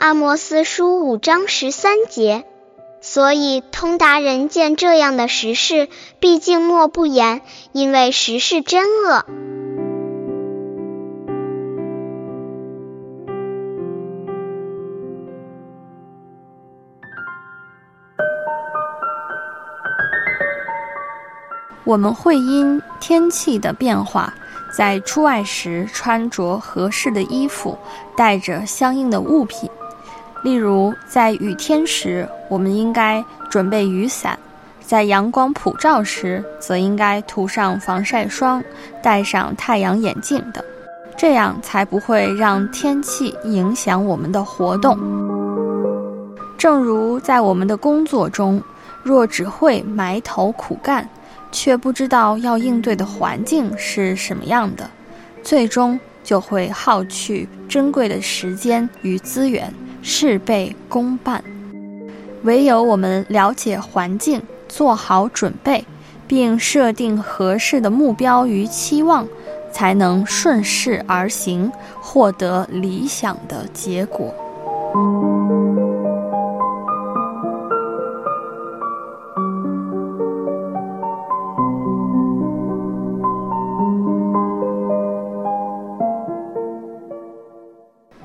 阿摩斯书五章十三节，所以通达人见这样的时事，毕竟莫不言，因为时事真恶。我们会因天气的变化。在出外时穿着合适的衣服，带着相应的物品。例如，在雨天时，我们应该准备雨伞；在阳光普照时，则应该涂上防晒霜，戴上太阳眼镜等，这样才不会让天气影响我们的活动。正如在我们的工作中，若只会埋头苦干，却不知道要应对的环境是什么样的，最终就会耗去珍贵的时间与资源，事倍功半。唯有我们了解环境，做好准备，并设定合适的目标与期望，才能顺势而行，获得理想的结果。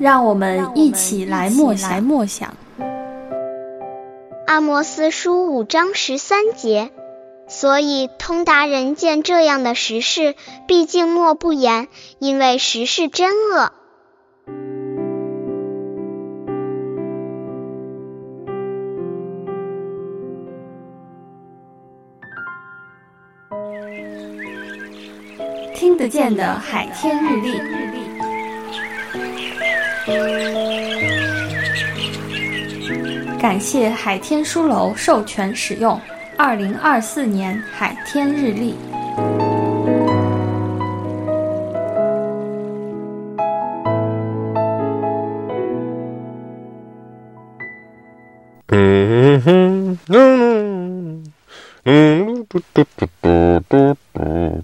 让我们一起来默想。默想。阿摩斯书五章十三节，所以通达人见这样的时事，毕竟莫不言，因为时事真恶。听得见的海天日历。感谢海天书楼授权使用二零二四年海天日历。嗯哼，嗯嗯，嘟嘟嘟嘟嘟嘟